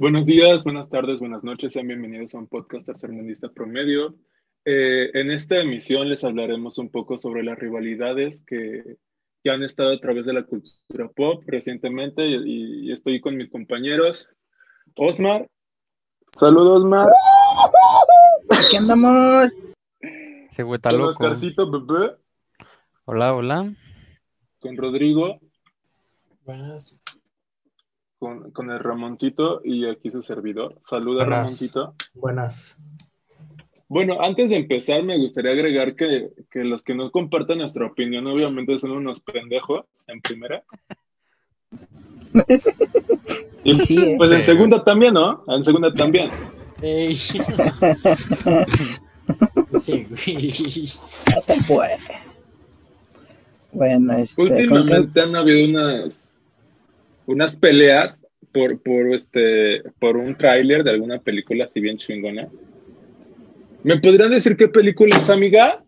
Buenos días, buenas tardes, buenas noches, sean bienvenidos a un podcast tercermundista promedio. Eh, en esta emisión les hablaremos un poco sobre las rivalidades que, que han estado a través de la cultura pop recientemente y, y estoy con mis compañeros. Osmar. Saludos, Osmar. Aquí andamos. Se vuelta Con loco. Oscarcito, bebé. Hola, hola. Con Rodrigo. Buenas. Con, con el Ramoncito y aquí su servidor. Saluda, Buenas. Ramoncito. Buenas. Bueno, antes de empezar, me gustaría agregar que, que los que no compartan nuestra opinión, obviamente son unos pendejos, en primera. Y Sí, pues en segunda también, ¿no? En segunda también. Ey. sí, güey. Ya se fue. Bueno, este. ¿con qué- Últimamente han habido unas, unas peleas por, por, este, por un tráiler de alguna película así bien chingona. ¿Me podrían decir qué película es, amiga?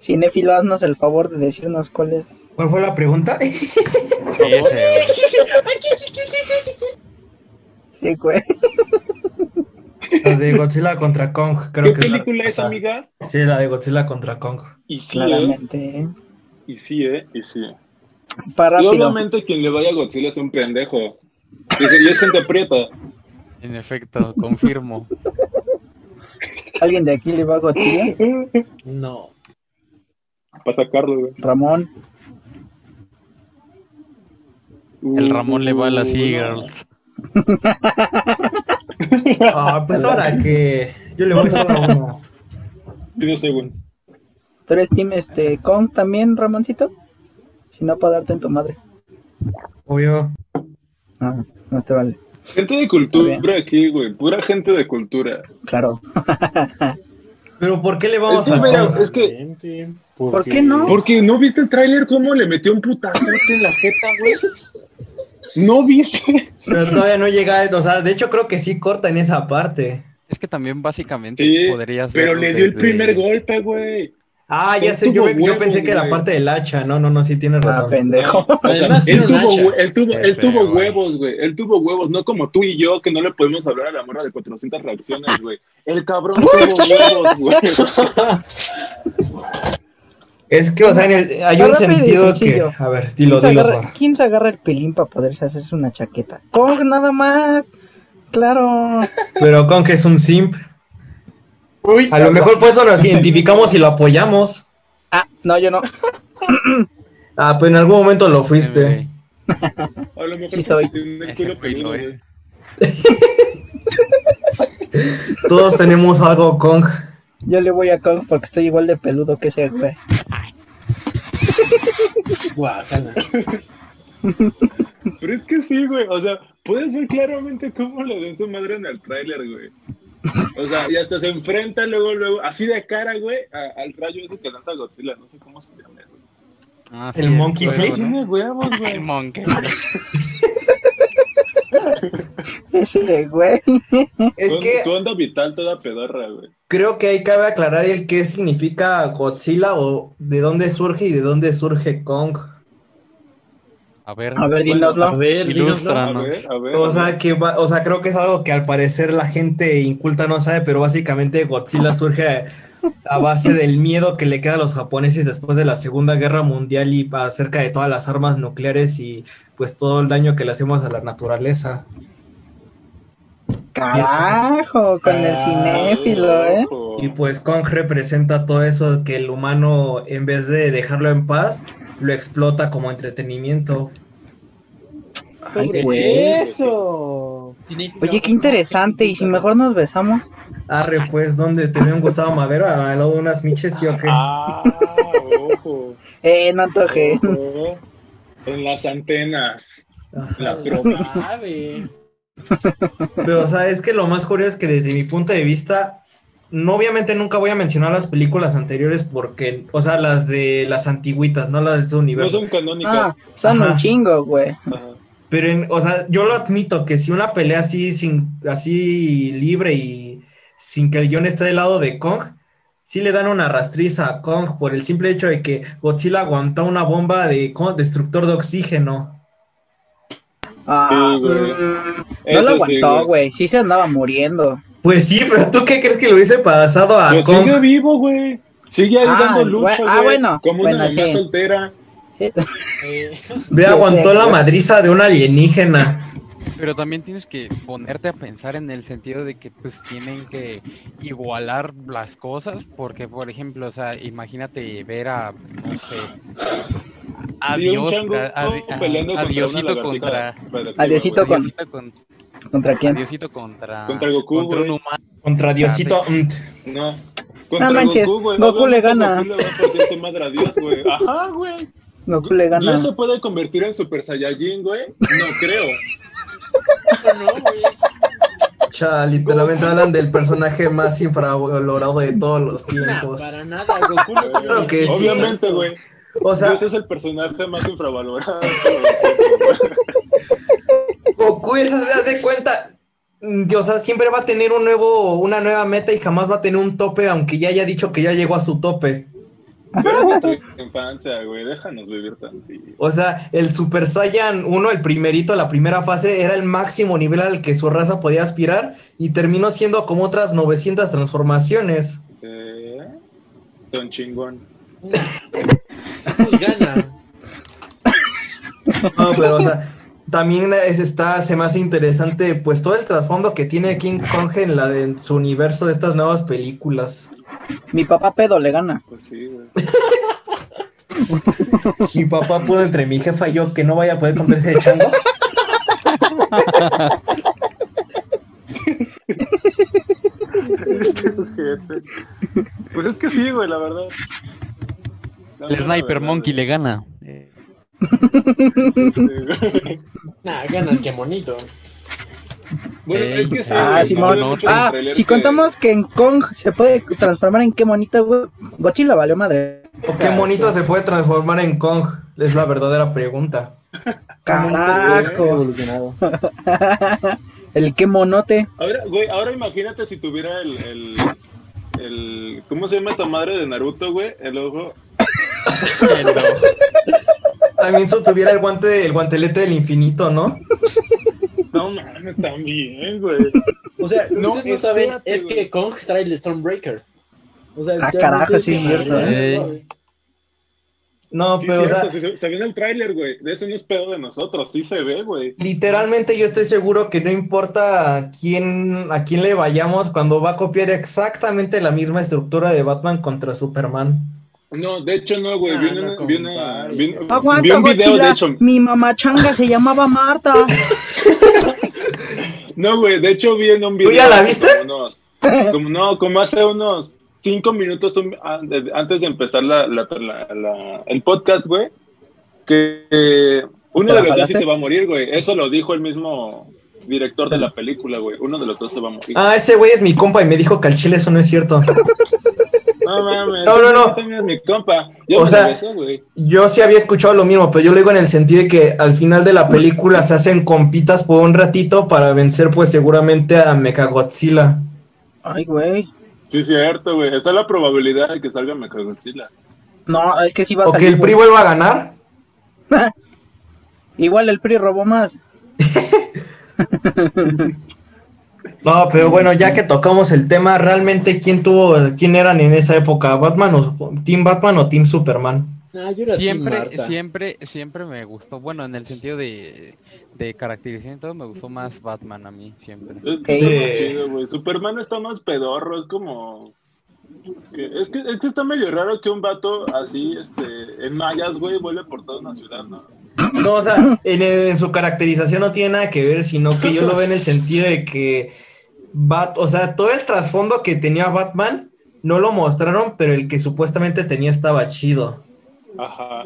Cinéfilo, haznos el favor de decirnos cuál es. ¿Cuál fue la pregunta? Sí, güey. La de Godzilla contra Kong, creo ¿Qué que es la película es, amiga? Sí, la de Godzilla contra Kong. Y sí, ¿eh? Claramente. Y sí, ¿eh? Y sí. Para Y obviamente quien le vaya a Godzilla es un pendejo. Y es, y es gente prieta. En efecto, confirmo. ¿Alguien de aquí le va a Godzilla? No. Para sacarlo, güey. Ramón. El Ramón le va a las Uh, Eagles. Ah, pues ahora que yo le voy solo a uno. Y dos segundos. ¿Tú eres Team este, Kong también, Ramoncito? Si no, para darte en tu madre. Obvio. Ah, no te vale. Gente de cultura aquí, güey. Pura gente de cultura. Claro. Pero ¿por qué le vamos Es que, a mira, es que, ¿Por qué no? porque no viste el tráiler cómo le metió un putazo en la jeta, güey. No viste. Pero todavía no llega, o sea, de hecho creo que sí corta en esa parte. Es que también básicamente Sí, podrías pero le dio el primer golpe, güey. Ah, ya Él sé, yo, pensé que la güey. parte del hacha, no, no, no, sí tienes Ah, razón. pendejo. O sea, Además él, tuvo, hacha. él tuvo, él tuvo huevos, güey. Él tuvo huevos, no como tú y yo, que no le podemos hablar a la morra de 400 reacciones, güey. El cabrón tuvo huevos, güey. Es que, o sea, en el- hay un sentido que, a ver, dilo, ¿Quién, se dilo, agarra, quién se agarra el pilín para poderse hacerse una chaqueta? Kong nada más. Claro. Pero Kong es un simp. A lo mejor por eso nos identificamos y lo apoyamos. Ah, no, yo no. Ah, pues en algún momento lo fuiste. A lo mejor Sí soy. el culo peludo, güey. Todos tenemos algo Kong. Yo le voy a Kong porque estoy igual de peludo que ese güey. Pero es que sí, güey. O sea, puedes ver claramente cómo le den su madre en el tráiler, güey. O sea, y hasta se enfrenta luego, luego, así de cara, güey, a- al rayo ese que lanza Godzilla. No sé cómo se llama, güey. Ah, El Monkey Flip. ¿no? Tiene huevos, El. Monkey. Ese güey. Es que Su onda vital toda pedorra, güey. creo que ahí cabe aclarar el qué significa Godzilla o de dónde surge y de dónde surge Kong. A ver, A ver, dínoslo. A ver, A ilústranos. ver, a ver. O sea, que va- o sea, creo que es algo que al parecer la gente inculta no sabe, pero básicamente Godzilla surge a base del miedo que le queda a los japoneses después de la Segunda Guerra Mundial y acerca de todas las armas nucleares y pues todo el daño que le hacemos a la naturaleza. Carajo, con el cinéfilo, ¿eh? Y pues Kong representa todo eso que el humano en vez de dejarlo en paz, lo explota como entretenimiento. Ay, güey. ¡Eso! Oye, qué interesante. ¿Y si mejor nos besamos? Arre, pues, ¿dónde te un Gustavo Madero? ¿A lado de unas miches y o qué? Ah, ojo. Eh, no antoje. ojo. En las antenas. La. Pero, o sea, es que lo más curioso es que desde mi punto de vista, no obviamente nunca voy a mencionar las películas anteriores porque, o sea, las de las antiguitas, no las de ese No universo. son canónicas. Ah, son Ajá. un chingo, güey. Pero, en- o sea, yo lo admito que si una pelea así, sin, así libre y sin que el guion esté del lado de Kong, sí le dan una rastriza a Kong por el simple hecho de que Godzilla aguantó una bomba de destructor de oxígeno. Ah, Sí, güey. Eso no lo sí, aguantó, güey. güey. Sí se andaba muriendo. Pues sí, pero ¿tú qué crees que lo hubiese pasado a Pero Kong? sigue vivo, güey. Sigue ahí Ah, dando lucha, güey. Ah, bueno. Como una Bueno, sí. soltera. Ve, Sí, aguantó sí, la madriza de un alienígena. Pero también tienes que ponerte a pensar en el sentido de que pues tienen que igualar las cosas, porque por ejemplo, o sea, imagínate ver a, no sé, a Sí, un Dios, chango a, a- peleando a contra Diosito una lagartija contra, radioactiva, A Diosito güey. con- Diosito con- ¿Contra quién? Diosito contra, Contra Goku, contra un humano. Contra Diosito. Unt. No. Contra manches, Goku, güey. Goku le gana. Goku le va a partir su madre a Dios, güey. Ajá, güey. Goku le ¿Dios gana. se puede convertir en Super Saiyajin, güey? No creo. no, güey. Cha, literalmente hablan del personaje más infravalorado de todos los Nah, tiempos. para nada, Goku no tiene Claro que sí. Obviamente, güey. O sea, Dios es el personaje más infravalorado. Goku, eso se hace cuenta. mm, O sea, siempre va a tener un nuevo, una nueva meta y jamás va a tener un tope, aunque ya haya dicho que ya llegó a su tope. Infancia, güey. Déjanos vivir tantito. O sea, el Super Saiyan 1, el primerito, la primera fase, era el máximo nivel al que su raza podía aspirar y terminó siendo como otras 900 transformaciones. Eh, Don chingón. Gana. No, pero, o sea, también es, está, se me hace interesante, pues, todo el trasfondo que tiene King Kong en, la de, en su universo de estas nuevas películas. Mi papá pedo le gana. Pues sí, güey. Mi papá pudo entre mi jefa y yo que no vaya a poder comprarse de chango. Este. Pues es que sí, güey, la verdad. La El Sniper verdad, Monkey güey. le gana. Eh. Nah, gana el que monito. Bueno, es que sí. Ah, Simón. Ah, si que- contamos que en Kong se puede transformar en qué monita, güey. Godzilla valió madre. ¿O qué monito se puede transformar en Kong? Es la verdadera pregunta. Carajo. Evolucionado. El qué monote. Ahora, güey, ahora imagínate si tuviera el, el, el- ¿Cómo se llama esta madre de Naruto, güey? El ojo. También si tuviera el guante, el guantelete del infinito, ¿no? No mames, también, güey. O sea, No, ustedes no saben, es güey. que Kong trae el Stormbreaker. O sea, Ah, carajo, sí, cierto, ¿eh? güey. No, Sí, pero, o sea, se, se ve en el tráiler, güey. De eso no es pedo de nosotros, sí se ve, güey. literalmente yo estoy seguro que no importa a quién, a quién le vayamos, cuando va a copiar exactamente la misma estructura de Batman contra Superman. No, de hecho no, güey. Ah, vi, una- no vi una- compares, vi- güey. Aguanta, vi un video, Godzilla. de hecho. Mi mamá changa se llamaba Marta. No, güey, de hecho vi en un video. ya la viste? Como unos- como, no, como hace unos cinco minutos un- de- antes de empezar la, la- la- la- el podcast, güey, que eh, uno ¿Te de los dos sí se va a morir, güey. Eso lo dijo el mismo director de la película, güey. Uno de los dos se va a morir. Ah, ese güey es mi compa y me dijo que al chile eso no es cierto. No mames. No, no, no. mi compa. Yo O sea. Yo sí había escuchado lo mismo, pero yo lo digo en el sentido de que al final de la película se hacen compitas por un ratito para vencer pues seguramente a Mechagodzilla. Ay, güey. Sí, cierto, güey. Está la probabilidad de que salga Mechagodzilla. No, es que sí va a O que salir. el PRI vuelva a ganar. Igual el PRI robó más. No, pero bueno, ya que tocamos el tema, realmente quién tuvo, quién eran en esa época, Batman o Team Batman o Team Superman. Nah, yo era Team Siempre, Marta. siempre, siempre me gustó. Bueno, en el sentido de, de caracterización y todo, me gustó más Batman a mí, siempre. Es que Sí. chido, güey. Superman está más pedorro, es como. es, que, es que está medio raro que un vato así, este, en mayas, güey, vuelve por toda una ciudad, ¿no? No, o sea, en, su caracterización no tiene nada que ver, sino que yo lo veo en el sentido de que Bat, o sea, todo el trasfondo que tenía Batman no lo mostraron, pero el que supuestamente tenía estaba chido. Ajá.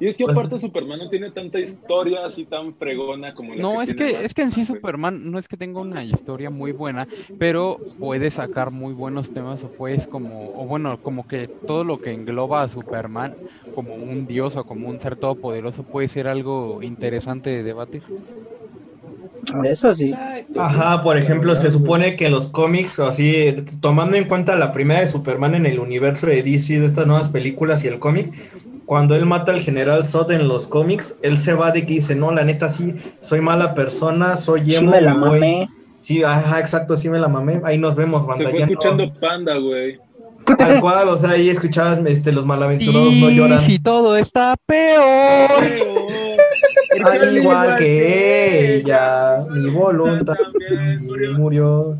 Y es que Pues- aparte Superman no tiene tanta historia así tan fregona como la No, es tiene que, es que en sí. Superman no es que tenga una historia muy buena, pero puede sacar muy buenos temas o puedes como, o bueno, como que todo lo que engloba a Superman como un dios o como un ser todopoderoso puede ser algo interesante de debatir. Eso sí. Ajá, por ejemplo, se supone que los cómics, o así, tomando en cuenta la primera de Superman en el universo de DC de estas nuevas películas y el cómic, cuando él mata al general Zod en los cómics, él se va de que dice, no, la neta sí, soy mala persona, soy Sí emo. me la me voy". mamé. Sí, ajá, exacto, sí me la mamé. Ahí nos vemos, banda. fue ya no- escuchando Panda, güey. Tal cual, o sea, ahí escuchabas este, los malaventurados no Y lloran. si todo está peor. Al igual que ella, mi voluntad murió. murió.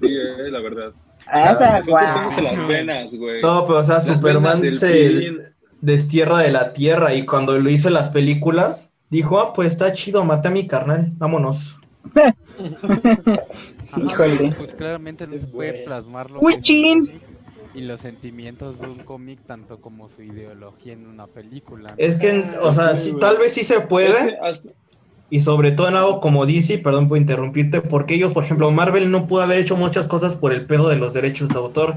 Sí, eh, la verdad. Esa Cortándose guay. las venas, güey. No, pero o sea, Las Superman se pilín. Destierra de la tierra y cuando lo hizo en las películas, dijo, ah, pues está chido, maté a mi carnal, vámonos. Híjole. Pues claramente no se puede plasmar lo Uy, que y los sentimientos de un cómic, tanto como su ideología en una película. Es que, o sea, sí, tal vez sí se puede, y sobre todo en algo como DC, perdón por interrumpirte, porque ellos, por ejemplo, Marvel no pudo haber hecho muchas cosas por el pedo de los derechos de autor,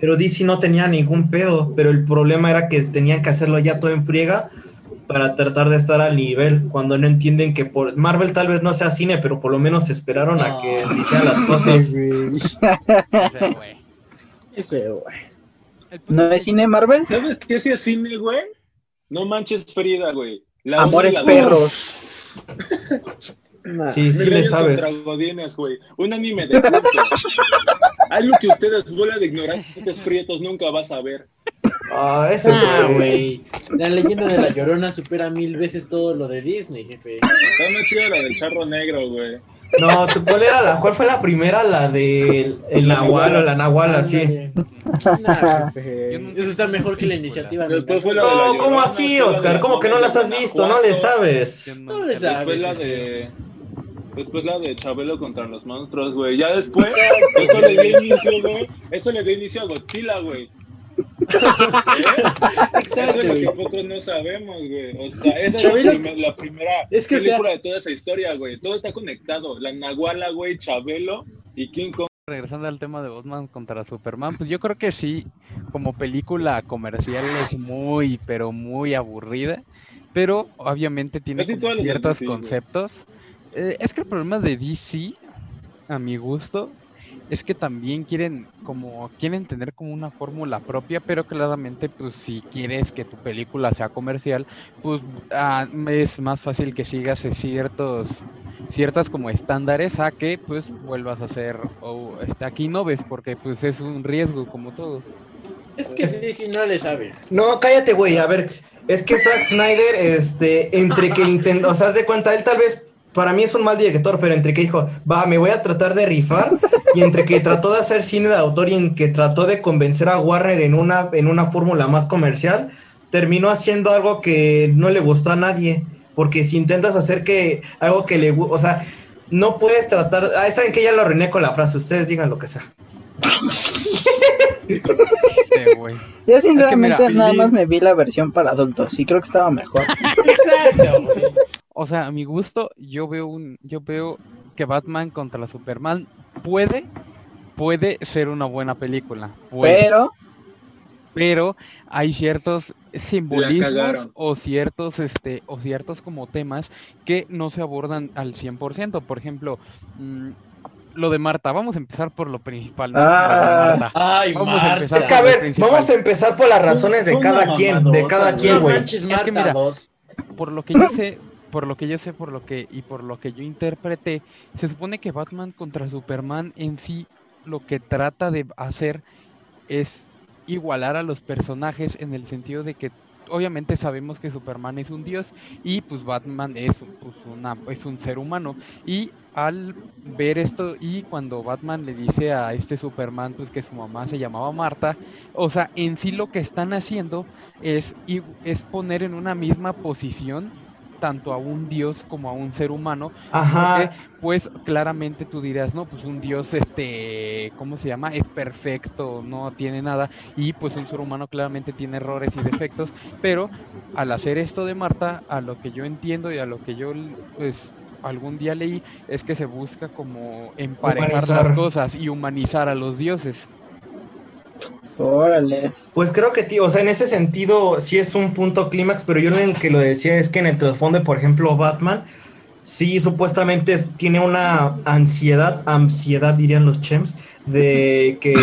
pero DC no tenía ningún pedo, pero el problema era que tenían que hacerlo ya todo en friega para tratar de estar al nivel, cuando no entienden que por Marvel tal vez no sea cine, pero por lo menos esperaron a que se hicieran las cosas. Ese, güey. Ese, güey. ¿No es cine Marvel? ¿Sabes qué sí es cine, güey? No manches Frida, güey. La Amores la perros. Nah. Sí, sí le sabes. Godines. Un anime de culto. Algo que ustedes, bola de ignorantes prietos, nunca vas a ver. Ah, ese Ah, güey. güey. La leyenda de la llorona supera mil veces todo lo de Disney, jefe. Está más chida la del charro negro, güey. No, ¿tú- ¿cuál era la? ¿Cuál fue la primera? La de el Nahual o la Nahual, así. Nah, Eso está mejor que la iniciativa. Después fue la de la No, ¿cómo así, fue de Oscar? ¿Cómo que no las de has visto? No le sabes. No le sabes. Después la de. Después la de Chabelo contra los monstruos, güey. Ya después, eso le dio inicio, güey. Eso le dio inicio a Godzilla, güey. Exacto, Eso es lo que pocos no sabemos, güey. O sea, esa es la, primer- la primera Es que, o sea- película de toda esa historia, güey. Todo está conectado. La Nahuala, güey, Chabelo y King Kong. Regresando al tema de Batman contra Superman, pues yo creo que sí, como película comercial es muy, pero muy aburrida, pero obviamente tiene ciertos güey. Eh, es que el problema de DC, a mi gusto, es que también quieren como quieren tener como una fórmula propia, pero claramente pues si quieres que tu película sea comercial, pues ah, es más fácil que sigas ciertos ciertas como estándares a que pues vuelvas a hacer o este, aquí no ves porque pues es un riesgo como todo. Es que sí, sí, no le sabe. No, cállate, güey. A ver, es que Zack Snyder, este, entre que intentó, o sea, haz de cuenta, él tal vez, para mí es un mal director, pero entre que dijo, va, me voy a tratar de rifar, y entre que trató de hacer cine de autor y en que trató de convencer a Warner en una, en una fórmula más comercial, terminó haciendo algo que no le gustó a nadie. Porque si intentas hacer que algo que le guste, o sea, no puedes tratar. Ah, saben que ya lo arruiné con la frase, ustedes digan lo que sea. Yo sinceramente mira, nada más me vi la versión para adultos y creo que estaba mejor. Exacto, güey. O sea, a mi gusto, yo veo un, yo veo que Batman contra Superman puede, puede ser una buena película. puede. Pero, pero hay ciertos simbolismos o ciertos este o ciertos como temas que no se abordan al 100%, por ejemplo, mm, lo de Marta, vamos a empezar por lo principal, ¿no? Lo de Ah. Marta. Ay, Vamos a Marta. empezar Es que, a por lo ver, principal. vamos a empezar por las razones de cada quien, de cada quien, güey. manches, Es que Marta mira, 2. por lo que yo sé, por lo que yo sé, por lo que y por lo que yo interpreté, se supone que Batman contra Superman en sí lo que trata de hacer es igualar a los personajes en el sentido de que obviamente sabemos que Superman es un dios y pues Batman es, un- pues, una, un ser humano. Y al ver esto y cuando Batman le dice a este Superman pues que su mamá se llamaba Marta, o sea, en sí lo que están haciendo es, es poner en una misma posición tanto a un dios como a un ser humano, Ajá. pues claramente tú dirás, no, pues un dios, este, ¿cómo se llama? Es perfecto, no tiene nada, y pues un ser humano claramente tiene errores y defectos, pero al hacer esto de Marta, a lo que yo entiendo y a lo que yo, pues, algún día leí, es que se busca como emparejar Humanizar. las cosas y humanizar a los dioses. Órale. Pues creo que, tío, o sea, en ese sentido sí es un punto clímax, pero yo en el que lo decía es que en el trasfondo, por ejemplo, Batman, sí supuestamente es- tiene una ansiedad, ansiedad dirían los chems, de que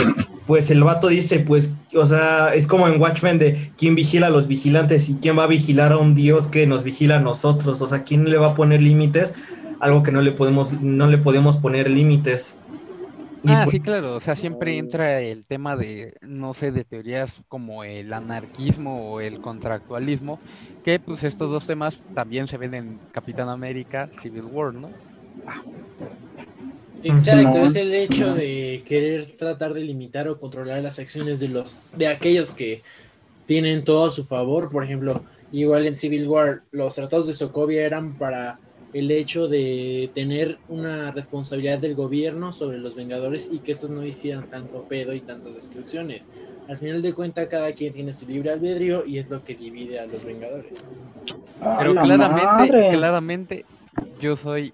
pues el vato dice, pues, o sea, es como en Watchmen de quién vigila a los vigilantes y quién va a vigilar a un dios que nos vigila a nosotros, o sea, quién le va a poner límites, algo que no le podemos, no le podemos poner límites. Y Ah, pues- sí, claro, o sea, siempre entra el tema de, no sé, de teorías como el anarquismo o el contractualismo, que pues estos dos temas también se ven en Capitán América Civil War, ¿no? Exacto, No. es el hecho de querer tratar de limitar o controlar las acciones de los de aquellos que tienen todo a su favor. Por ejemplo, igual en Civil War, los tratados de Sokovia eran para el hecho de tener una responsabilidad del gobierno sobre los Vengadores y que estos no hicieran tanto pedo y tantas destrucciones. Al final de cuentas, cada quien tiene su libre albedrío y es lo que divide a los Vengadores. ¡A Pero la claramente, madre! claramente, yo soy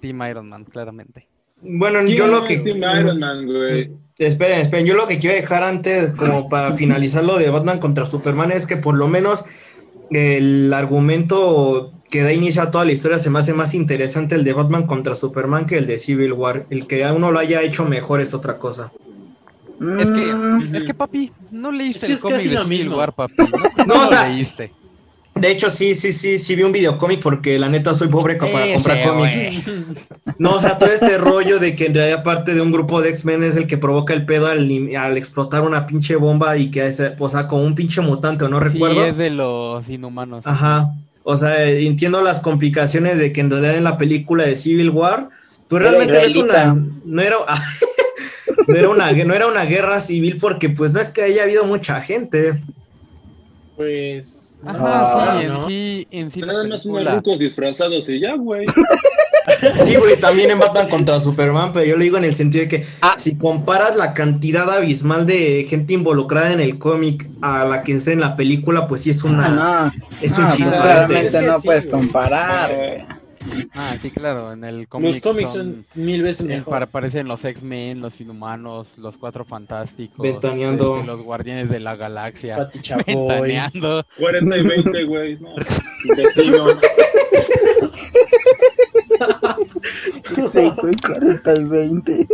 Team Iron Man, claramente. Bueno, ¿Quién yo lo que... Team Iron Man, güey? Esperen, esperen, yo lo que quiero dejar antes, como para finalizar lo de Batman contra Superman, es que por lo menos el argumento que da inicio a toda la historia se me hace más interesante el de Batman contra Superman que el de Civil War. El que a uno lo haya hecho mejor es otra cosa. Es que, Mm, es que papi, no leíste Es que el cómic de Civil. War, papi. No, No, No o lo sea, leíste. De hecho, sí, sí, sí, sí vi un videocómic porque la neta soy pobre para comprar cómics. No, o sea, todo este rollo de que en realidad parte de un grupo de X-Men es el que provoca el pedo al, al explotar una pinche bomba y que es, o sea, como un pinche mutante, ¿o no recuerdo? Sí, es de los inhumanos. Ajá. O sea, eh, entiendo las complicaciones de que en realidad en la película de Civil War, pues realmente no es una, no era, no era una, no era una guerra civil porque pues no es que haya habido mucha gente. Pues. Ajá, Ah, sí, en ¿no? sí, en sí Nada más unos rucos disfrazados y ya, güey. Sí, güey, también en Batman contra Superman, pero yo lo digo en el sentido de que Ah. si comparas la cantidad abismal de gente involucrada en el cómic a la que está en la película, pues sí es una, Ah, no. es un Ah, pues chistorete. claramente Es que no sí, puedes comparar. güey. Ah, sí, claro, en el cómic Los cómics son- son mil veces mejor. para- aparecen los X-Men, los Inhumanos, los Cuatro Fantásticos, Ventaneando. este, los Guardianes de la Galaxia, Pati Chapoy. ventaneando. 40 y 20, güey. No, vecinos. Sí, güey, 40 y 20.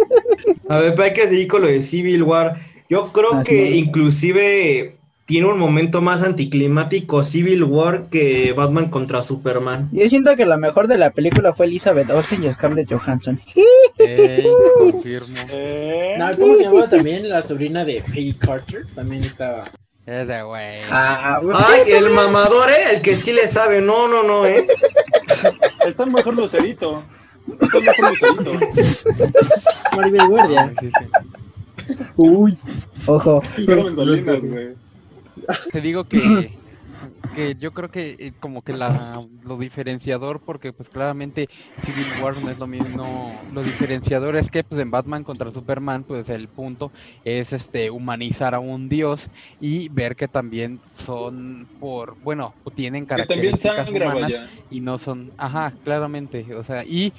A ver, pero hay que seguir con lo de Civil War. Yo creo Así que es. inclusive tiene un momento más anticlimático Civil War que Batman contra Superman. Yo siento que la mejor de la película fue Elizabeth Olsen y Scarlett Johansson. Ey, confirmo. Eh, No, ¿Cómo se llamaba también? La sobrina de Peggy Carter también estaba. Ese güey. Ah, güey. Ay, el mamador, ¿eh? El que sí le sabe. No, no, no, ¿eh? Está mejor Lucerito. Está mejor Lucerito. Maribel Guardia. Sí, sí. Uy, ojo. Pero. Te digo que, que yo creo que eh, como que la, lo diferenciador, porque pues claramente Civil War no es lo mismo, lo diferenciador es que pues en Batman contra Superman pues el punto es este humanizar a un dios y ver que también son por, bueno, tienen características sangra, humanas vaya. y no son, ajá, claramente, o sea, y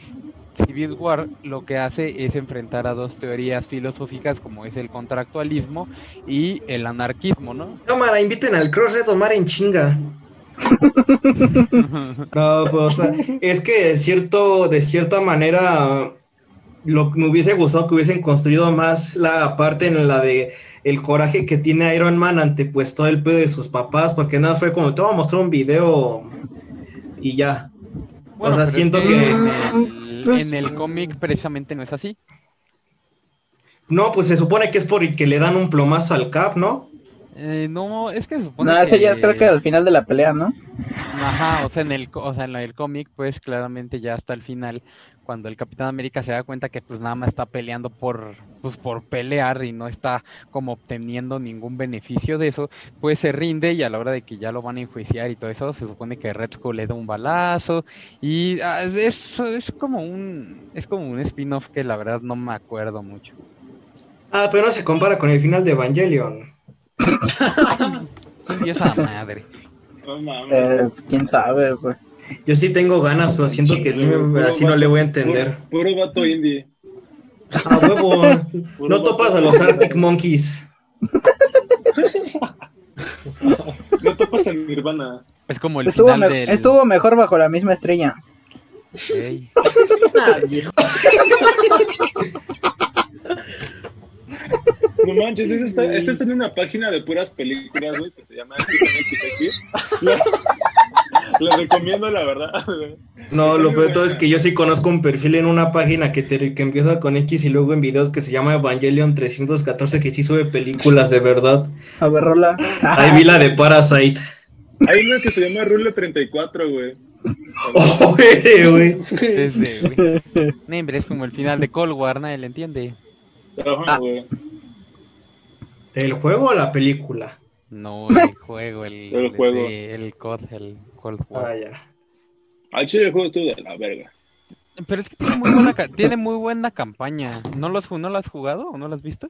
Civil War lo que hace es enfrentar a dos teorías filosóficas como es el contractualismo y el anarquismo, ¿no? Cámara, inviten al Crossred Omar en chinga. No, pues, o sea, es que de cierto, de cierta manera, lo que me hubiese gustado que hubiesen construido más la parte en la de el coraje que tiene Iron Man ante pues todo el pedo de sus papás, porque nada fue como te voy a mostrar un video y ya. Bueno, sea, es siento que que- en el, Pues- en el cómic precisamente no es así. No, pues se supone que es por que le dan un plomazo al Cap, ¿no? Eh, no, es que se supone No, eso ya es creo que al final de la pelea, ¿no? Ajá, o sea, en el, co- o sea, en el cómic, pues claramente ya hasta el final, cuando el Capitán América se da cuenta que pues nada más está peleando por, pues por pelear y no está como obteniendo ningún beneficio de eso, pues se rinde y a la hora de que ya lo van a enjuiciar y todo eso, se supone que Red Skull le da un balazo y ah, es, es como un, es como un spin-off que la verdad no me acuerdo mucho. Ah, pero no se compara con el final de Evangelion. Y esa madre. Eh, quién sabe, güey. Yo sí tengo ganas, pero siento que sí me- así no le voy a entender. Puro, puro vato indie. A huevo. Puro No topas a los Arctic Monkeys. No topas en Nirvana. Es como el Estuvo, final me- del... estuvo mejor bajo la misma estrella. Ah. No manches, esta está, esta está en una página de puras películas, güey, que se llama La recomiendo, la verdad. güey. No, lo peor de todo es que yo sí conozco un perfil en una página que, te- que empieza con X y luego en videos que se llama Evangelion 314 que sí sube películas de verdad. A ver, rola. Ahí vi la de Parasite. Hay una que se llama Rule 34, güey. Oh, güey, güey. Desde, güey. No, hombre, es como el final de Cold War, nadie le entiende. Ajá, Ah. güey. ¿El juego o la película? No, el juego, el, El juego. de- el COD, el Cold War. Ah, ya. Al chile el juego estuvo de la verga. Pero es que tiene muy buena, ca- tiene muy buena campaña. ¿No lo, has, ju- ¿No lo has jugado o no lo has visto?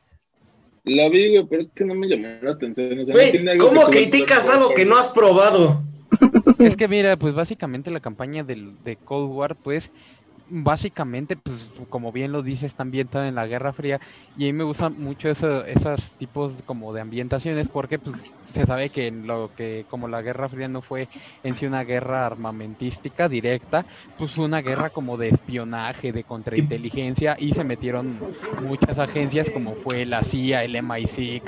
La vi, güey, pero es que no me llamó la atención. o sea, Güey, ¿cómo que criticas algo que no has probado? Es que mira, pues básicamente la campaña de Cold War, pues básicamente, pues como bien lo dice, está ambientada en la Guerra Fría y a mí me gustan mucho eso, esos tipos como de ambientaciones porque pues se sabe que en lo que como la Guerra Fría no fue en sí una guerra armamentística directa, pues fue una guerra como de espionaje, de contrainteligencia y se metieron muchas agencias como fue la CIA, el MI6,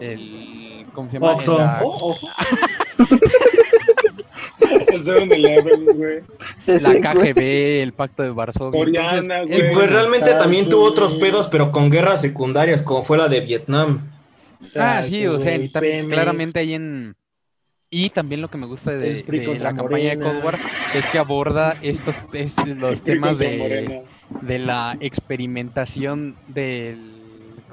el ¿cómo se llama? Oxxo. La- El 7-Eleven, güey. la. KGB, el Pacto de Varsovia. Entonces, güey. Y es pues realmente también tuvo otros pedos, pero con guerras secundarias, como fue la de Vietnam. Ah, sí, o sea, claramente ahí en... Y también lo que me gusta de, la campaña de. Cold War es que aborda estos es- los temas de, de la experimentación del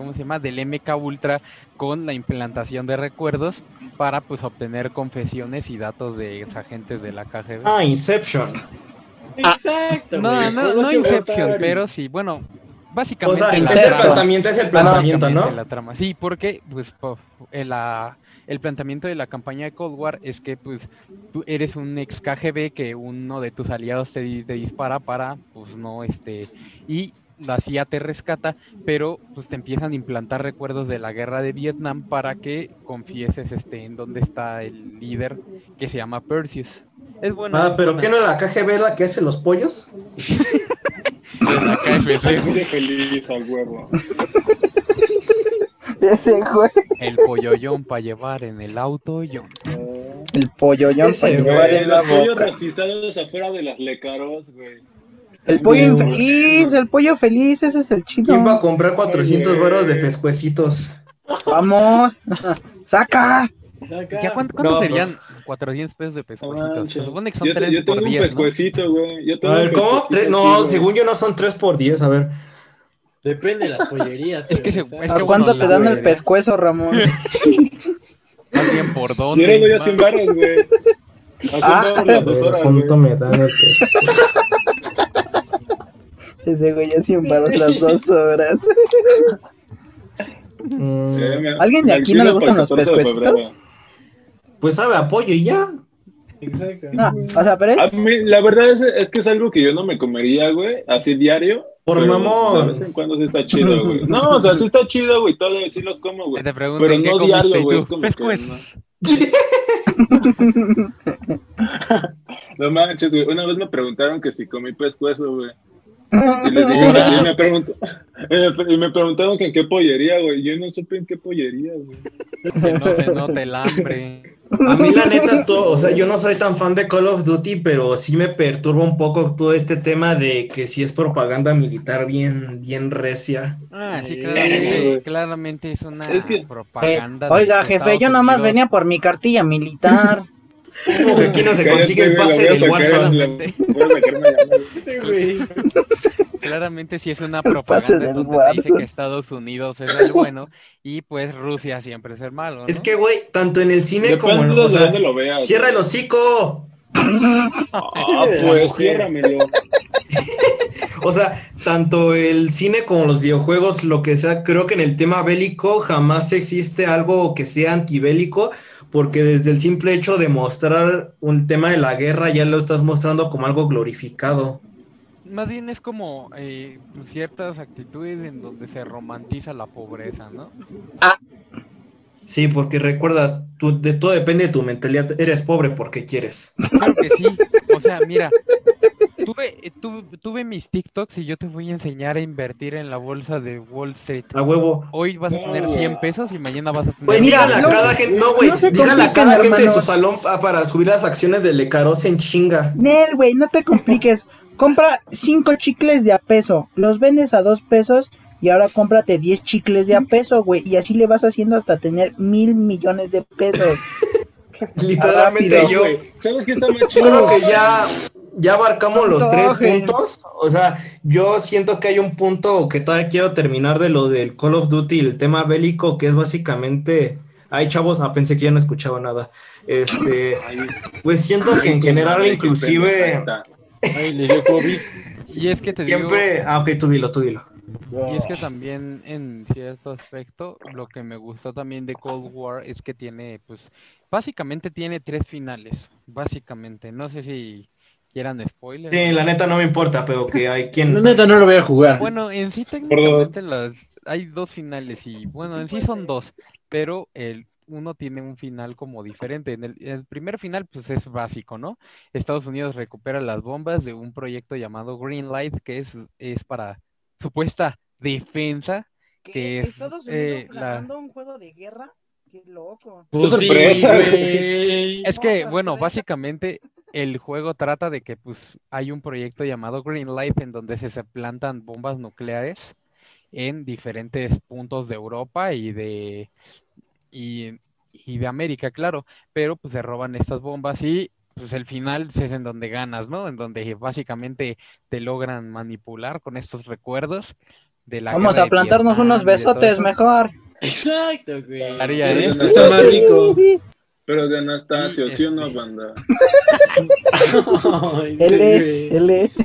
¿cómo se llama? del MK Ultra con la implantación de recuerdos para pues obtener confesiones y datos de ex agentes de la KGB. Ah, Inception. Exacto. no, no, Inception, pero sí, bueno, O básicamente sea, trama- planteamiento, es el planteamiento, ¿no? La trama. Sí, porque pues po- el, la- el planteamiento de la campaña de Cold War es que pues tú eres un ex KGB que uno de tus aliados te, te dispara para pues no este y la CIA te rescata, pero pues te empiezan a implantar recuerdos de la guerra de Vietnam para que confieses este en dónde está el líder que se llama Perseus. Es bueno. Ah, pero. ¿qué no la KGB la que hace los pollos? La KFC, feliz al huevo. Ese, güey. el polloyón para llevar en el auto yo. El pollo yo Ese, para llevar en la los pollos boca. rostizados afuera de las lecaros, güey. El pollo infeliz, el pollo feliz, ese es el chido. ¿Quién va a comprar 400 Ay, varos de pescuecitos? Vamos. Saca. Acá. ¿Ya cuánto, cuánto No, serían 400 pesos de pescuecitos? Se supone que son Yo, te- 3 yo tengo por un 10, ¿no? pescuecito, güey. Yo tengo A ver, un ¿cómo? No, según yo no son 3 por 10, a ver. Depende de las pollerías. Es que se- es ¿A que cuánto bueno, te dan el pescuezo, Ramón? Más bien por Yo dónde. le doy a ma- 100 baros, güey. Ah. Las A dos horas. ¿cuánto me dan el pescuezo? Ese güey ya 100 varos las dos horas. Mm, Eh, ¿Alguien de aquí no le gustan los 14 de pescuecitos? Pues sabe a apoyo y ya. Exacto. No, o sea, pero A es... mí, la verdad es, es que es algo que yo no me comería, güey, así diario. Por pero mamón. De vez en cuando sí está chido, güey. No, o sea, sí está chido, güey, todo sí los como, güey. Te pregunto, Pero ¿qué no diario, güey, es como que pescuezos. No manches, güey. Una vez me preguntaron que si comí pescuezo, güey. Y les dije, y me, preguntó- y me preguntaron que en qué pollería, güey. Yo no supe en qué pollería, güey. Que no se note el hambre. A mí la neta, todo, o sea, yo no soy tan fan de Call of Duty, pero sí me perturba un poco todo este tema de que si es propaganda militar bien, bien recia. Ah, sí, Eh, claramente, güey. claramente es una Es que- Eh, propaganda. de oiga, jefe, Estados yo nomás venía por mi cartilla militar. Como que aquí no se consigue el pase del llamada. Ese güey. Claramente sí es una propaganda donde te dice que Estados Unidos es el bueno y pues Rusia siempre es el malo, ¿no? Es que, güey, tanto en el cine como en... O sea, lo veas. ¡Cierra el hocico! Ah, pues, ciérramelo. O sea, tanto el cine como los videojuegos, lo que sea, creo que en el tema bélico jamás existe algo que sea antibélico, porque desde el simple hecho de mostrar un tema de la guerra ya lo estás mostrando como algo glorificado. Más bien es como eh, ciertas actitudes en donde se romantiza la pobreza, ¿no? Sí, porque recuerda, tú- de todo depende de tu mentalidad. Eres pobre porque quieres. Claro que sí. O sea, mira, tuve, eh, tu- tuve mis TikToks y yo te voy a enseñar a invertir en la bolsa de Wall Street. A huevo. Hoy vas a tener No. 100 pesos y mañana vas a tener... Güey, dígale a cada gente, no, güey, no dígale a cada gente de su salón para subir las acciones de Lecaros en chinga. Nel, güey, no te compliques. Compra cinco chicles de a peso, los vendes a dos pesos y ahora cómprate 10 chicles de a peso, güey. Y así le vas haciendo hasta tener mil millones de pesos. Literalmente Rápido, yo ¿Sabes qué está más creo que ya, ya abarcamos los tres puntos. O sea, yo siento que hay un punto que todavía quiero terminar de lo del Call of Duty, el tema bélico, que es básicamente. Ay, chavos, ah, pensé que ya no escuchaba nada. Este, pues siento que en general, inclusive. Ay, le dio COVID. Y es que te digo... siempre. Ah, ok, tú dilo, tú dilo. Y es que también en cierto aspecto lo que me gustó también de Cold War es que tiene, pues, básicamente tiene tres finales, básicamente. No sé si quieran spoilers. Sí, la neta no me importa, pero que hay La quien. neta no lo voy a jugar. Bueno, en sí técnicamente las hay dos finales y bueno, en sí son dos, pero el uno tiene un final como diferente. En el, el primer final pues es básico, ¿no? Estados Unidos recupera las bombas de un proyecto llamado Green Light que es, es para supuesta defensa que es Estados eh, Unidos la- ganando un juego de guerra? Qué loco. Pues sí, sorpresa, güey. Es que, No, bueno, básicamente el juego trata de que pues hay un proyecto llamado Green Light en donde se, se plantan bombas nucleares en diferentes puntos de Europa y de y, y de América, claro, pero pues se roban estas bombas y pues el final es en donde ganas, ¿no? En donde básicamente te logran manipular con estos recuerdos de la Vamos a plantarnos Vietnam unos besotes eso. mejor. Exacto, güey. Haría Pero no Está más rico. Pero de Anastasio, ¿sí o no, este- banda? Ay, L. L.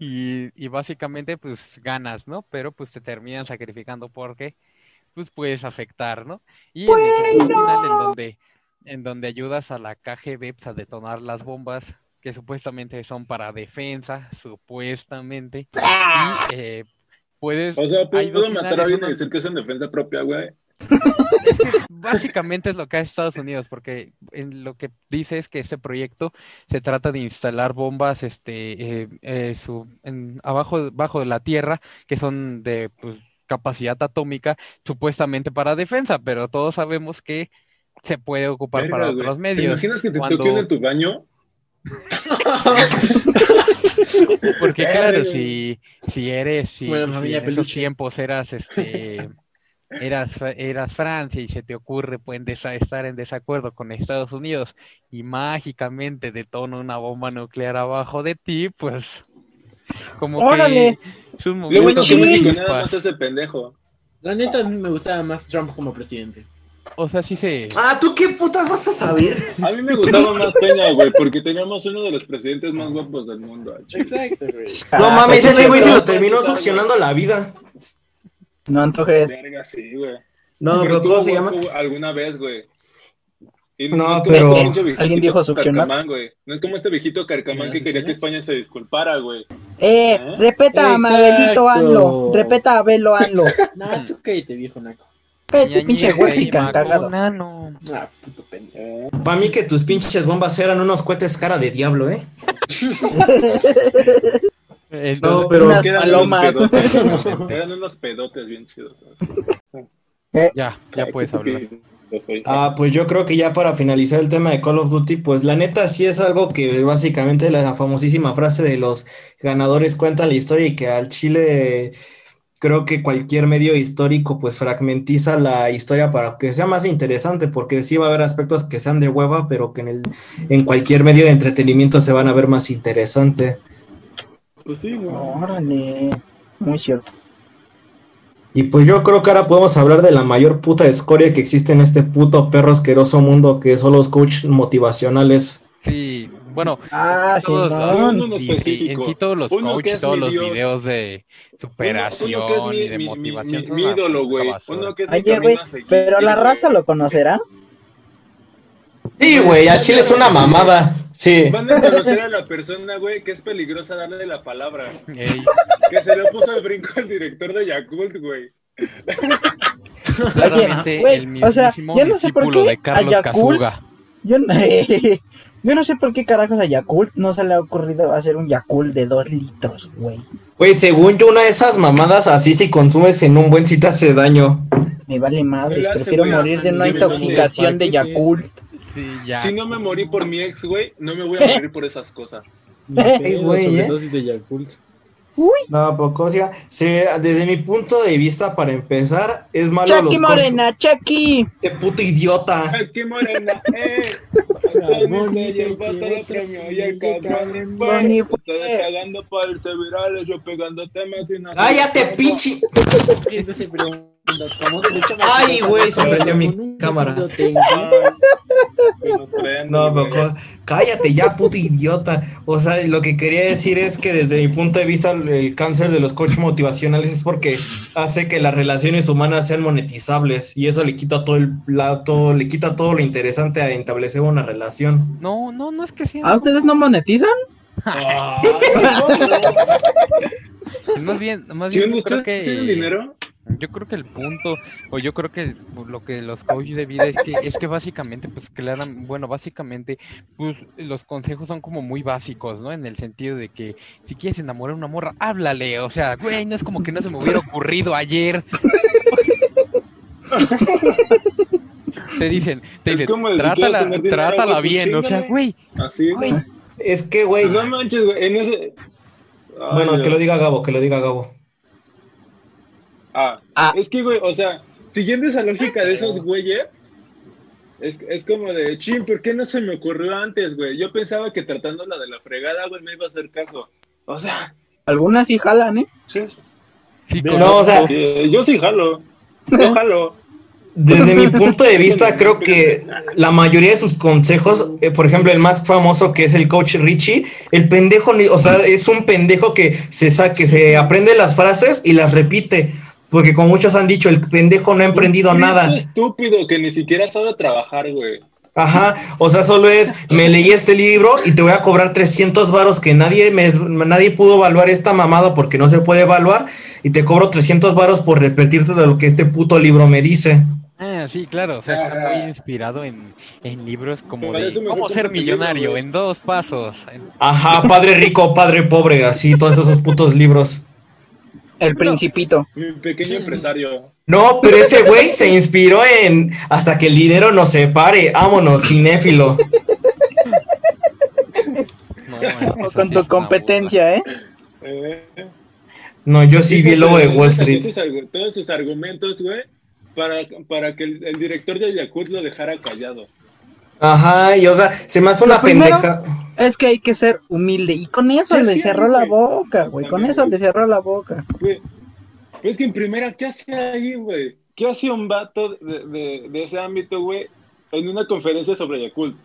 Y, y básicamente pues ganas, ¿no? Pero pues te terminan sacrificando porque pues puedes afectar, ¿no? Y en el final en donde, en donde ayudas a la KGB pues, a detonar las bombas que supuestamente son para defensa, supuestamente. Y eh, puedes... O sea, ¿puedo matar a alguien y decir que es en defensa propia, güey? Es que básicamente es lo que hace Estados Unidos, porque en lo que dice es que este proyecto se trata de instalar bombas este, eh, eh, su- en- abajo, bajo de la tierra, que son de pues, capacidad atómica, supuestamente para defensa, pero todos sabemos que se puede ocupar Verga, para otros ¿Te medios. imaginas que te Cuando- toquen en tu baño? Porque claro, Verga. si, si eres, si, Bueno, si familia en esos peluche. tiempos eras este eras, eras Francia y se te ocurre pues, estar en desacuerdo con Estados Unidos y mágicamente detona una bomba nuclear abajo de ti, pues como ¡Órale! que es un momento. La neta, a mí me gustaba más Trump como presidente. O sea, sí se... Ah, ¿tú qué putas vas a saber? A mí me gustaba más Peña, güey, porque teníamos uno de los presidentes más guapos del mundo. chile. Exacto, güey. No Ah, mames, ese güey se lo terminó succionando la vida. No antojes. Verga, sí, güey. No, pero ¿cómo se llama? alguna vez, güey. Y No, pero- este ¿Alguien dijo succionar? Carcamán, güey. No es como este viejito carcamán ¿Me que quería que? España se disculpara, güey. Eh, ¿Eh? repeta a. Mabelito Anlo. Repeta a Belo Anlo. Nah, tú cállate, viejo naco. Cállate, pinche Ñañeja y huexican cagado. Maconano. Ah, puto pendejo. Eh, Para mí que tus pinches bombas eran unos cohetes cara de diablo, ¿eh? Entonces, No, pero Unas eran palomas. unos pedotes, eran unos pedotes bien chidos. güey. ya, ya puedes hablar. Ah, pues yo creo que ya para finalizar el tema de Call of Duty, pues la neta sí es algo que básicamente la famosísima frase de los ganadores cuentan la historia y que al Chile creo que cualquier medio histórico pues fragmentiza la historia para que sea más interesante, porque sí va a haber aspectos que sean de hueva, pero que en el, en cualquier medio de entretenimiento se van a ver más interesante. Pues sí, güey. Órale. Muy cierto. Y pues yo creo que ahora podemos hablar de la mayor puta escoria que existe en este puto perro asqueroso mundo que son los coach motivacionales. Sí, bueno, Ah, todos, en y- y- en sí todos los Uno coach que y es todos los Dios. videos de Uno- uno superación mi- y de mi- motivación mi- son mi ídolo, güey. Oye, a pero la raza lo conocerá. Sí, güey, al chile es una mamada. Sí. Van a conocer a la persona, güey, que es peligrosa darle la palabra. Ey, Que se le puso el brinco al director de Yakult, güey. claramente güey, el o sea, mismísimo yo no sé por discípulo qué de Carlos a Yakult- Casuga. Yo no, Yo no sé por qué carajos a Yakult no se le ha ocurrido hacer un Yakult de 2 litros, güey. Güey, según yo, una de esas mamadas así si consumes en un buen te hace daño. Me vale hace, prefiero morir de una intoxicación de. Yakult. Sí, ya. Si no me morí por mi ex, güey, no me voy a morir por esas cosas. Pedo, güey, ¿eh? de Yakult. No, poco, o sea, se- desde mi punto de vista, para empezar, es malo Chucky los. Morena, Chucky. Este puto idiota. Qué morena, eh. Bonnie Se se llevó todo el llevó premio y el todo cabrón el Bonnie fue. fue. Ustedes pegando palce virales, yo pegando temas y no. ¡Cállate, pinche! ¿Quién Ay, güey, se prendió mi cámara. No, poco. Cállate ya, puto idiota. O sea, lo que quería decir es que desde mi punto de vista, el cáncer de los coaches motivacionales es porque hace que las relaciones humanas sean monetizables y eso le quita todo el la- todo, le quita todo lo interesante a establecer una relación. No, no, no es que sea. ¿Ah, ustedes no monetizan? Ay, Más bien, más ¿Qué bien yo creo que dinero? Yo creo que el punto o yo creo que lo que los coaches de vida es que es que básicamente pues claro, bueno, básicamente pues los consejos son como muy básicos, ¿no? En el sentido de que si quieres enamorar a una morra, háblale, o sea, güey, no es como que no se me hubiera ocurrido ayer. Te dicen, te dicen, de si trátala, trátala pues bien, o sea, güey, Así, güey. Es que, güey, No manches, güey. En ese. Ay, bueno, que lo diga Gabo, que lo diga Gabo. Ah, Ah. es que, güey, o sea, siguiendo esa lógica de esos güeyes, es, es como de, chin, ¿por qué no se me ocurrió antes, güey? Yo pensaba que tratándola de la fregada, güey, me iba a hacer caso. O sea, Algunas sí jalan, ¿eh? sí, No, o sea, Sí, yo sí jalo. Yo jalo. Desde mi punto de vista, creo que la mayoría de sus consejos, eh, por ejemplo, el más famoso que es el coach Richie, el pendejo, ni- o sea, es un pendejo que se sa- que se aprende las frases y las repite, porque como muchos han dicho, el pendejo no ha emprendido Un nada. Cristo estúpido que ni siquiera sabe trabajar, güey. Ajá, o sea, solo es, me leí este libro y te voy a cobrar 300 varos que nadie me, nadie pudo evaluar esta mamada porque no se puede evaluar y te cobro 300 varos por repetirte de lo que este puto libro me dice. Ah, sí, claro, o sea, está muy inspirado en, en libros como de cómo ser libro, millonario en dos pasos. Ajá, padre rico, padre pobre, así, todos esos putos libros. El principito. Mi pequeño empresario. No, pero ese güey se inspiró en hasta que el dinero nos separe. Vámonos, cinéfilo. no, bueno, con sí tu competencia, ¿eh? Eh. No, yo sí vi el lobo de Wall Street. todos sus argumentos, güey, para, para que el, el director de Yakult lo dejara callado. Ajá, y o sea, se me hace una pendeja. Es que hay que ser humilde. Y con eso ¿Qué le cerró la boca, güey. Con eso güey. le cerró la boca. Güey, es que en primera, ¿qué hace ahí, güey? ¿Qué hace un vato de, de, de ese ámbito, güey, en una conferencia sobre Yakult?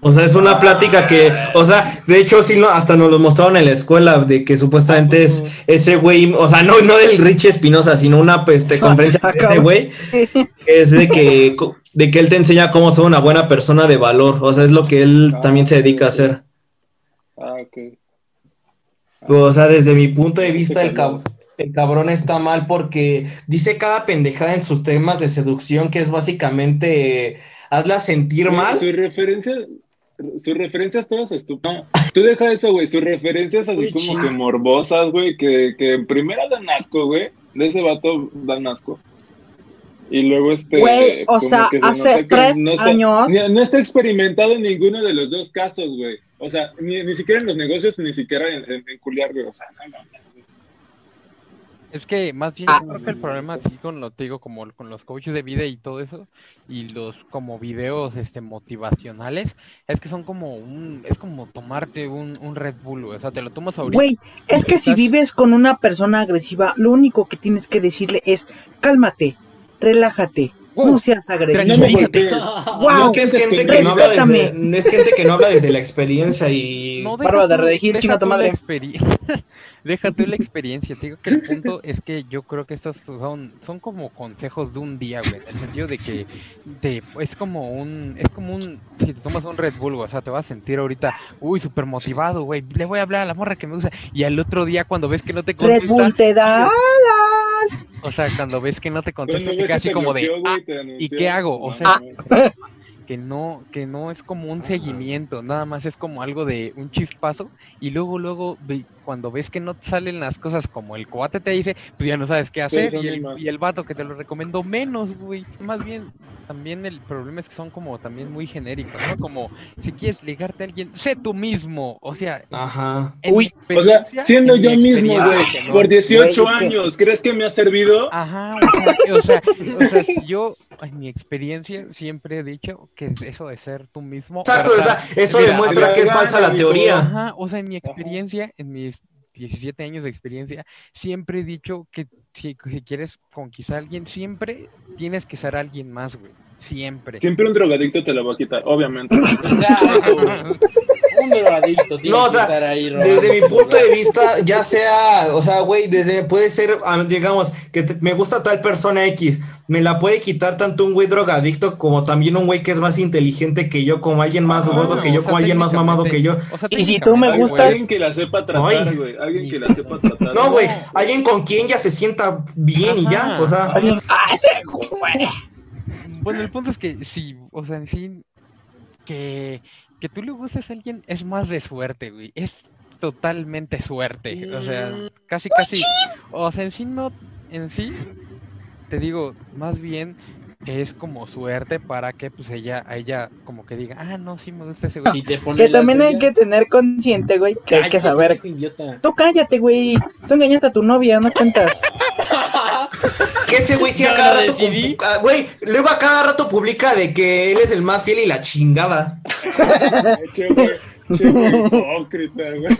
O sea, es una plática que, o sea, de hecho sí no, hasta nos lo mostraron en la escuela de que supuestamente es ese güey, o sea, no, no del Richie Espinosa, sino una pues, este, conferencia de ese güey, que es de que, de que él te enseña cómo ser una buena persona de valor, o sea, es lo que él también se dedica a hacer. Ah, ok. O sea, desde mi punto de vista, el, cab- el cabrón está mal porque dice cada pendejada en sus temas de seducción que es básicamente eh, hazla sentir mal. Sus referencias, sus referencias todas estúpidas. Tú deja eso, güey. Sus referencias así Uy, como que morbosas, güey, que, que en primera dan asco, güey. De ese vato dan asco. Y luego este. Güey, o como sea, se hace tres está, años- ni- no está experimentado en ninguno de los dos casos, güey. O sea, ni, ni siquiera en los negocios, ni siquiera en, en, en culiar, güey. O sea, no, no, no. Es que más bien Ah. yo creo que el problema así con lo te digo como con los coaches de vida y todo eso y los como videos este motivacionales es que son como un es como tomarte un, un Red Bull, güey. o sea, te lo tomas ahorita. Güey, es que si vives con una persona agresiva, lo único que tienes que decirle es cálmate, relájate, no seas No agresivo. Wow, es que es gente que no habla desde, es gente que no habla desde la experiencia y No, Bárbara de deja chinga tu la madre. deja tú la experiencia. Te digo que el punto es que yo creo que estos son, son como consejos de un día, güey. En el sentido de que te, es como un, es como un, si te tomas un Red Bull, güey, o sea, te vas a sentir ahorita, uy, súper motivado, güey. Le voy a hablar a la morra que me usa. Y al otro día, cuando ves que no te Red Bull contesta, te da alas. O sea, cuando ves que no te contesta, te así como de, ah, ¿y qué hago? O sea, no. que no, que no es como un seguimiento, nada más es como algo de un chispazo y luego, luego ve- cuando ves que no salen las cosas como el cuate te dice, pues ya no sabes qué hacer y el, y el vato que te lo recomendó menos, güey. Más bien, también el problema es que son como también muy genéricos, ¿no? Como si quieres ligarte a alguien, sé tú mismo, o sea, Ajá. Uy, O sea, siendo yo mismo, güey, no. por 18 Güey, es que- años, ¿crees que me ha servido? Ajá, o sea, o sea, o sea, si yo en mi experiencia siempre he dicho que eso de ser tú mismo. Exacto, o sea, eso Mira, demuestra que es falsa la teoría. Ajá, o sea, en mi experiencia, en mis 17 años de experiencia, siempre he dicho que si, si quieres conquistar a alguien, siempre tienes que ser alguien más, güey. Siempre. Siempre un drogadicto te la va a quitar, obviamente. Un drogadicto tiene No, o que sea, estar ahí robando Desde mi punto de vista, ya sea, o sea, güey, desde puede ser, ah, digamos, que te- me gusta tal persona X, me la puede quitar tanto un güey drogadicto como también un güey que es más inteligente que yo, como alguien más Ajá, gordo que yo, o sea, como alguien más mamado que yo. O sea, Y si tú me gustas- Alguien que la sepa tratar, güey. Alguien que la sepa tratar. No, güey, alguien con quien ya se sienta bien y ya, o sea, Alguien- ¡Ah, ese güey! Bueno, el punto es que sí, o sea, en sí, que, que tú le gustes a alguien es más de suerte, güey. Es totalmente suerte. O sea, Mm. casi, casi. O sea, en sí no, en sí, te digo, más bien es como suerte para que pues ella, a ella como que diga, ah, no, sí me gusta ese güey. Si te pone Que también hay que tener consciente, güey, que hay que saber. Tú cállate, güey. Tú engañaste a tu novia, no cuentas. Que ese güey sí a cada rato, ah, güey, luego a cada rato publica de que él es el más fiel y la chingada. Che, güey. Che, güey, hipócrita, güey.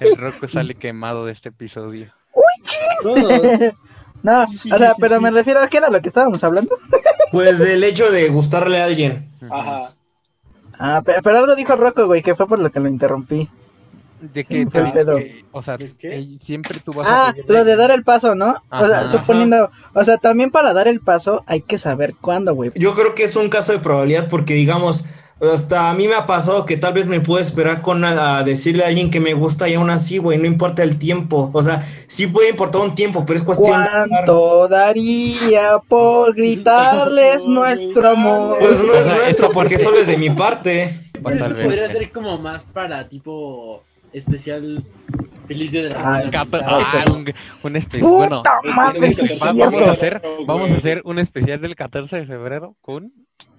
El Rocco sale quemado de este episodio. Todos. No, o sea, pero me refiero a que era lo que estábamos hablando. Pues del hecho de gustarle a alguien. Ajá. Ah, pe- pero, algo dijo Rocco, güey, que fue por lo que lo interrumpí. De que, ¿Qué te- pedo? que, o sea, eh, siempre tú vas a Ah, lo de dar el paso, ¿no? O sea, Ajá. suponiendo, o sea, también para dar el paso hay que saber cuándo, güey. Yo creo que es un caso de probabilidad porque, digamos, hasta a mí me ha pasado que tal vez me puedo esperar con a, a decirle a alguien que me gusta y aún así, güey, no importa el tiempo. O sea, sí puede importar un tiempo, pero es cuestión de... ¿Cuánto daría por gritarles nuestro amor? Pues no es nuestro porque solo es de mi parte. Pasar Esto de- podría ser como más para tipo especial feliz día de la Ah, Capa- amistad. ah, un, un especial. Bueno, ¡Puta madre, vamos a hacer, vamos a hacer un especial del 14 de febrero con,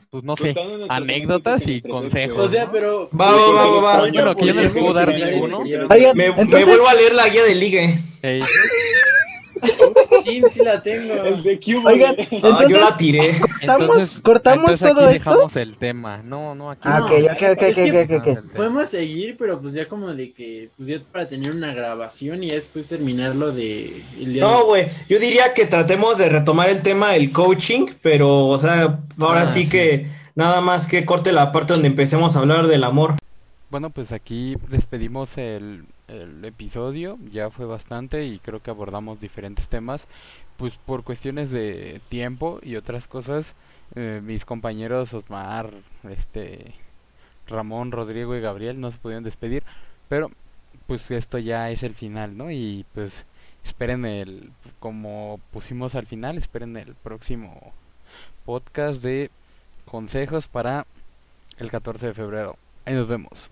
pues no sé, anécdotas y consejos. O sea, pero. Va, va, va, va, va. Bueno, que yo no les puedo dar ninguno. Me, me vuelvo a leer la guía de ligue. Ey, Sí, sí la tengo. El de Cuba. Oigan, güey. Ah, entonces, yo la tiré. ¿cortamos, cortamos entonces todo aquí esto? dejamos el tema. No, no, aquí Ah, no. ok, ok, ok, Es ok, que- ok, ok, dejamos ok. el tema. Podemos seguir, pero pues ya como de que, pues ya para tener una grabación y ya después terminarlo de el día No, güey, yo diría que tratemos de retomar el tema del coaching, pero, o sea, ahora Ah, sí, sí. que nada más que corte la parte donde empecemos a hablar del amor. Bueno, pues aquí despedimos el, el episodio, ya fue bastante y creo que abordamos diferentes temas, pues por cuestiones de tiempo y otras cosas, eh, mis compañeros Osmar, este, Ramón, Rodrigo y Gabriel no se pudieron despedir, pero pues esto ya es el final, ¿no? Y pues esperen el, como pusimos al final, esperen el próximo podcast de consejos para el 14 de febrero. Ahí nos vemos.